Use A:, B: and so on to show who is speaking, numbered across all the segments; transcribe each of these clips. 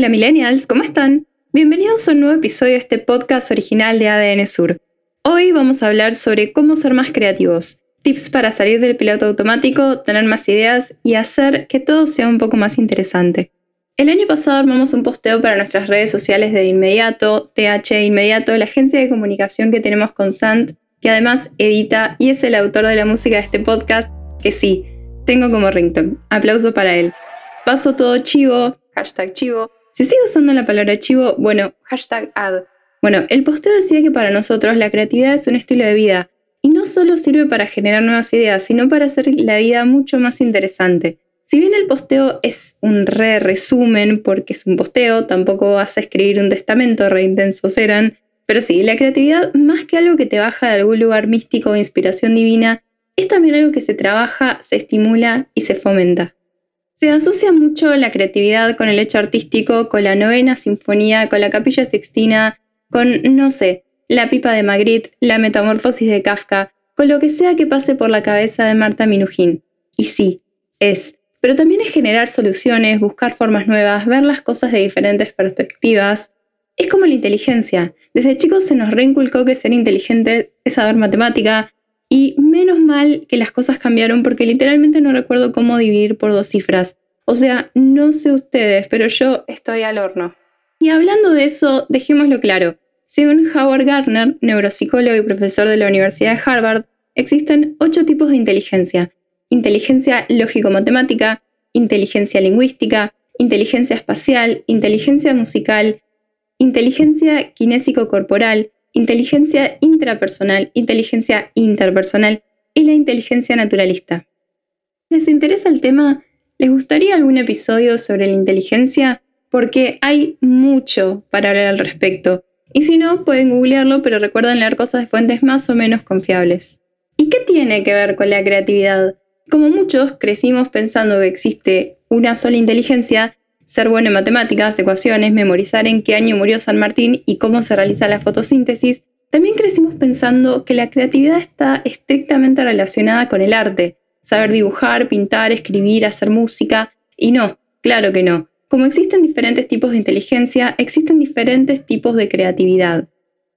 A: Hola millennials, ¿cómo están? Bienvenidos a un nuevo episodio de este podcast original de ADN Sur. Hoy vamos a hablar sobre cómo ser más creativos, tips para salir del piloto automático, tener más ideas y hacer que todo sea un poco más interesante. El año pasado armamos un posteo para nuestras redes sociales de Inmediato, TH Inmediato, la agencia de comunicación que tenemos con Sant, que además edita y es el autor de la música de este podcast, que sí, tengo como ringtone. Aplauso para él. Paso todo chivo, hashtag chivo, si sigo usando la palabra chivo, bueno, hashtag ad. Bueno, el posteo decía que para nosotros la creatividad es un estilo de vida y no solo sirve para generar nuevas ideas, sino para hacer la vida mucho más interesante. Si bien el posteo es un re resumen porque es un posteo, tampoco vas a escribir un testamento, re intensos eran, pero sí, la creatividad, más que algo que te baja de algún lugar místico o inspiración divina, es también algo que se trabaja, se estimula y se fomenta. Se asocia mucho la creatividad con el hecho artístico, con la novena sinfonía, con la capilla sixtina, con, no sé, la pipa de Magritte, la metamorfosis de Kafka, con lo que sea que pase por la cabeza de Marta Minujín. Y sí, es. Pero también es generar soluciones, buscar formas nuevas, ver las cosas de diferentes perspectivas. Es como la inteligencia. Desde chicos se nos reinculcó que ser inteligente es saber matemática, y menos mal que las cosas cambiaron porque literalmente no recuerdo cómo dividir por dos cifras. O sea, no sé ustedes, pero yo estoy al horno. Y hablando de eso, dejémoslo claro. Según Howard Gardner, neuropsicólogo y profesor de la Universidad de Harvard, existen ocho tipos de inteligencia. Inteligencia lógico-matemática, inteligencia lingüística, inteligencia espacial, inteligencia musical, inteligencia kinésico-corporal, inteligencia intrapersonal, inteligencia interpersonal y la inteligencia naturalista. ¿Les interesa el tema? ¿Les gustaría algún episodio sobre la inteligencia? Porque hay mucho para hablar al respecto. Y si no, pueden googlearlo, pero recuerden leer cosas de fuentes más o menos confiables. ¿Y qué tiene que ver con la creatividad? Como muchos crecimos pensando que existe una sola inteligencia ser bueno en matemáticas, ecuaciones, memorizar en qué año murió San Martín y cómo se realiza la fotosíntesis, también crecimos pensando que la creatividad está estrictamente relacionada con el arte, saber dibujar, pintar, escribir, hacer música, y no, claro que no. Como existen diferentes tipos de inteligencia, existen diferentes tipos de creatividad.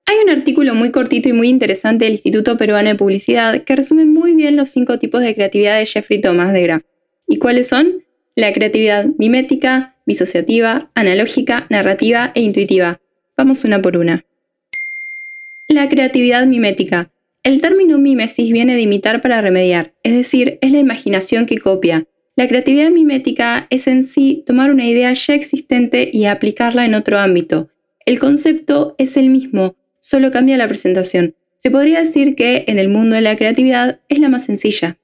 A: Hay un artículo muy cortito y muy interesante del Instituto Peruano de Publicidad que resume muy bien los cinco tipos de creatividad de Jeffrey Thomas de Graff. ¿Y cuáles son? La creatividad mimética, disociativa, analógica, narrativa e intuitiva. Vamos una por una. La creatividad mimética. El término mimesis viene de imitar para remediar, es decir, es la imaginación que copia. La creatividad mimética es en sí tomar una idea ya existente y aplicarla en otro ámbito. El concepto es el mismo, solo cambia la presentación. Se podría decir que en el mundo de la creatividad es la más sencilla.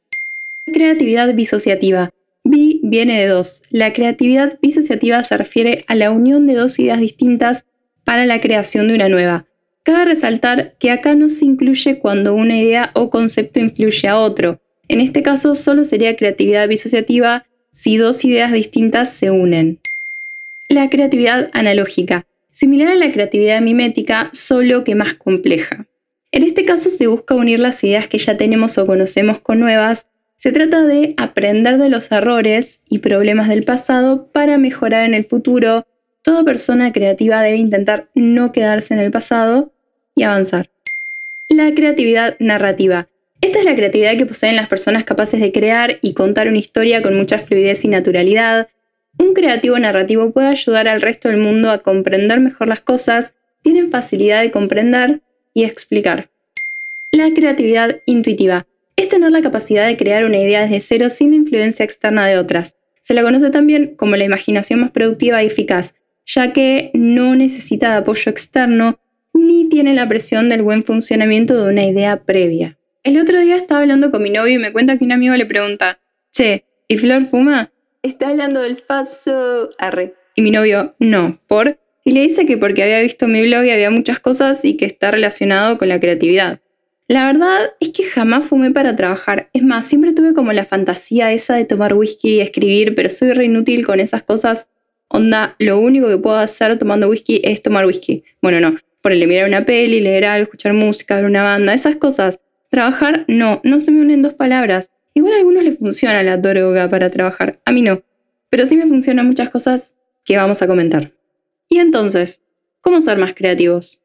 A: Creatividad disociativa Bi viene de dos. La creatividad disociativa se refiere a la unión de dos ideas distintas para la creación de una nueva. Cabe resaltar que acá no se incluye cuando una idea o concepto influye a otro. En este caso solo sería creatividad disociativa si dos ideas distintas se unen. La creatividad analógica, similar a la creatividad mimética, solo que más compleja. En este caso se busca unir las ideas que ya tenemos o conocemos con nuevas se trata de aprender de los errores y problemas del pasado para mejorar en el futuro. Toda persona creativa debe intentar no quedarse en el pasado y avanzar. La creatividad narrativa. Esta es la creatividad que poseen las personas capaces de crear y contar una historia con mucha fluidez y naturalidad. Un creativo narrativo puede ayudar al resto del mundo a comprender mejor las cosas, tienen facilidad de comprender y explicar. La creatividad intuitiva es tener la capacidad de crear una idea desde cero sin influencia externa de otras. Se la conoce también como la imaginación más productiva y eficaz, ya que no necesita de apoyo externo ni tiene la presión del buen funcionamiento de una idea previa. El otro día estaba hablando con mi novio y me cuenta que un amigo le pregunta, che, ¿y Flor fuma? está hablando del faso. Arre. Y mi novio, no, por. Y le dice que porque había visto mi blog y había muchas cosas y que está relacionado con la creatividad. La verdad es que jamás fumé para trabajar. Es más, siempre tuve como la fantasía esa de tomar whisky y escribir, pero soy re inútil con esas cosas. Onda, lo único que puedo hacer tomando whisky es tomar whisky. Bueno, no. Ponerle mirar una peli, leer algo, escuchar música, ver una banda, esas cosas. Trabajar, no, no se me unen dos palabras. Igual a algunos les funciona la droga para trabajar, a mí no. Pero sí me funcionan muchas cosas que vamos a comentar. Y entonces, ¿cómo ser más creativos?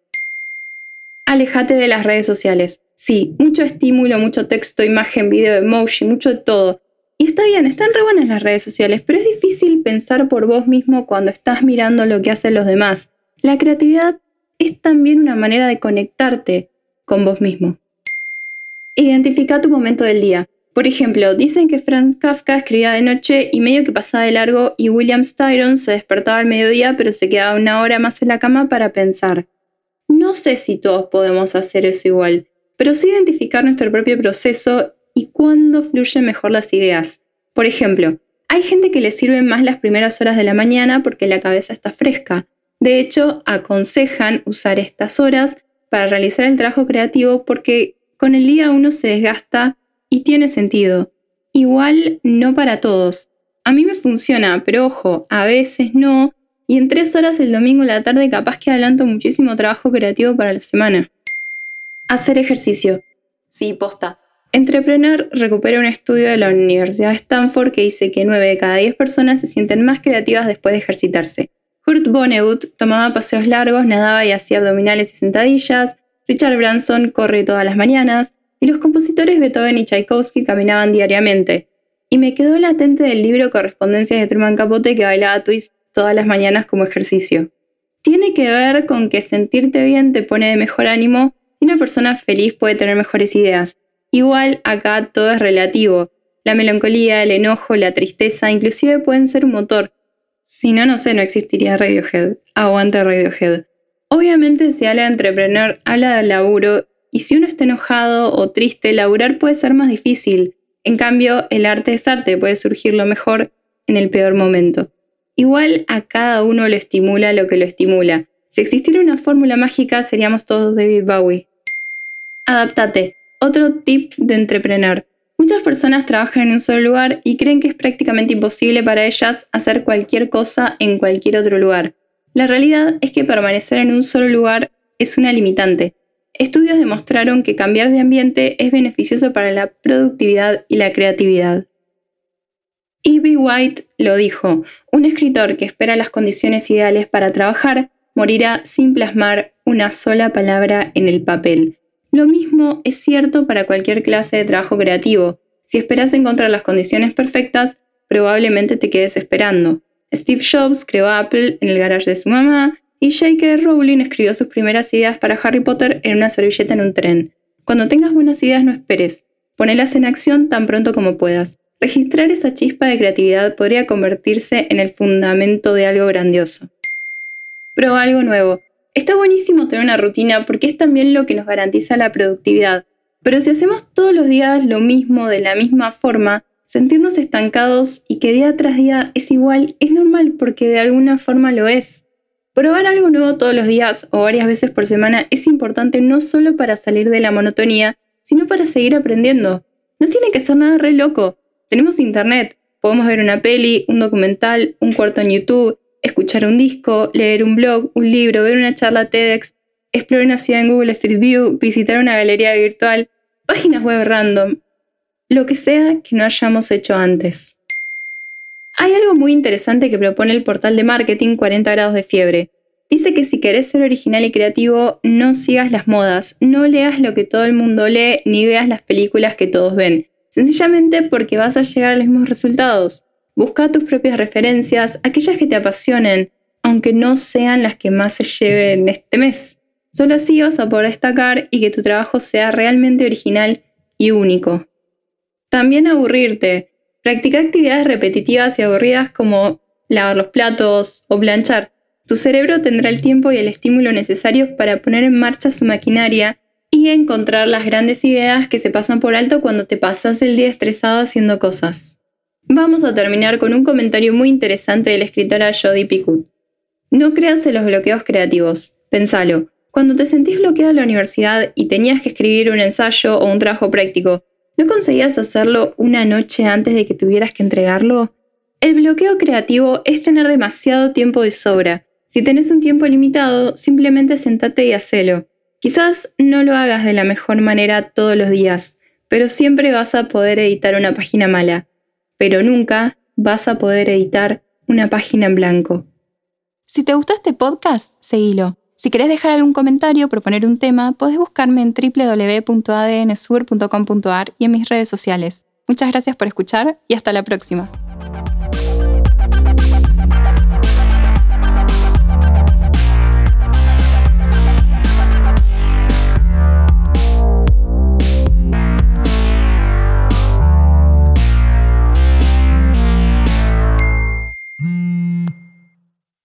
A: Alejate de las redes sociales. Sí, mucho estímulo, mucho texto, imagen, video, emoji, mucho de todo. Y está bien, están re buenas las redes sociales, pero es difícil pensar por vos mismo cuando estás mirando lo que hacen los demás. La creatividad es también una manera de conectarte con vos mismo. Identifica tu momento del día. Por ejemplo, dicen que Franz Kafka escribía de noche y medio que pasaba de largo y William Styron se despertaba al mediodía pero se quedaba una hora más en la cama para pensar. No sé si todos podemos hacer eso igual, pero sí identificar nuestro propio proceso y cuándo fluyen mejor las ideas. Por ejemplo, hay gente que le sirven más las primeras horas de la mañana porque la cabeza está fresca. De hecho, aconsejan usar estas horas para realizar el trabajo creativo porque con el día uno se desgasta y tiene sentido. Igual no para todos. A mí me funciona, pero ojo, a veces no, y en tres horas el domingo en la tarde capaz que adelanto muchísimo trabajo creativo para la semana. Hacer ejercicio. Sí, posta. Entrepreneur recupera un estudio de la Universidad de Stanford que dice que 9 de cada 10 personas se sienten más creativas después de ejercitarse. Kurt Vonnegut tomaba paseos largos, nadaba y hacía abdominales y sentadillas. Richard Branson corre todas las mañanas. Y los compositores Beethoven y Tchaikovsky caminaban diariamente. Y me quedó latente del libro Correspondencias de Truman Capote que bailaba twist todas las mañanas como ejercicio. Tiene que ver con que sentirte bien te pone de mejor ánimo una persona feliz puede tener mejores ideas. Igual acá todo es relativo. La melancolía, el enojo, la tristeza, inclusive pueden ser un motor. Si no, no sé, no existiría Radiohead. Aguante Radiohead. Obviamente si habla de entrepreneur, habla de laburo, y si uno está enojado o triste, laburar puede ser más difícil. En cambio, el arte es arte, puede surgir lo mejor en el peor momento. Igual a cada uno lo estimula lo que lo estimula. Si existiera una fórmula mágica, seríamos todos David Bowie. Adaptate. Otro tip de entrepreneur. Muchas personas trabajan en un solo lugar y creen que es prácticamente imposible para ellas hacer cualquier cosa en cualquier otro lugar. La realidad es que permanecer en un solo lugar es una limitante. Estudios demostraron que cambiar de ambiente es beneficioso para la productividad y la creatividad. E.B. White lo dijo, un escritor que espera las condiciones ideales para trabajar morirá sin plasmar una sola palabra en el papel. Lo mismo es cierto para cualquier clase de trabajo creativo. Si esperas encontrar las condiciones perfectas, probablemente te quedes esperando. Steve Jobs creó Apple en el garage de su mamá y J.K. Rowling escribió sus primeras ideas para Harry Potter en una servilleta en un tren. Cuando tengas buenas ideas no esperes, ponelas en acción tan pronto como puedas. Registrar esa chispa de creatividad podría convertirse en el fundamento de algo grandioso. Prueba algo nuevo. Está buenísimo tener una rutina porque es también lo que nos garantiza la productividad. Pero si hacemos todos los días lo mismo de la misma forma, sentirnos estancados y que día tras día es igual es normal porque de alguna forma lo es. Probar algo nuevo todos los días o varias veces por semana es importante no solo para salir de la monotonía, sino para seguir aprendiendo. No tiene que ser nada re loco. Tenemos internet, podemos ver una peli, un documental, un cuarto en YouTube, escuchar un disco, leer un blog, un libro, ver una charla TEDx, explorar una ciudad en Google Street View, visitar una galería virtual, páginas web random, lo que sea que no hayamos hecho antes. Hay algo muy interesante que propone el portal de marketing 40 grados de fiebre. Dice que si querés ser original y creativo, no sigas las modas, no leas lo que todo el mundo lee, ni veas las películas que todos ven sencillamente porque vas a llegar a los mismos resultados. Busca tus propias referencias, aquellas que te apasionen, aunque no sean las que más se lleven este mes. Solo así vas a poder destacar y que tu trabajo sea realmente original y único. También aburrirte. Practica actividades repetitivas y aburridas como lavar los platos o planchar. Tu cerebro tendrá el tiempo y el estímulo necesarios para poner en marcha su maquinaria y encontrar las grandes ideas que se pasan por alto cuando te pasas el día estresado haciendo cosas. Vamos a terminar con un comentario muy interesante de la escritora Jodie Picoult. No creas en los bloqueos creativos. Pensalo. Cuando te sentís bloqueado en la universidad y tenías que escribir un ensayo o un trabajo práctico, ¿no conseguías hacerlo una noche antes de que tuvieras que entregarlo? El bloqueo creativo es tener demasiado tiempo de sobra. Si tenés un tiempo limitado, simplemente sentate y hacelo. Quizás no lo hagas de la mejor manera todos los días, pero siempre vas a poder editar una página mala. Pero nunca vas a poder editar una página en blanco.
B: Si te gustó este podcast, seguilo. Si querés dejar algún comentario o proponer un tema, podés buscarme en www.adnsur.com.ar y en mis redes sociales. Muchas gracias por escuchar y hasta la próxima.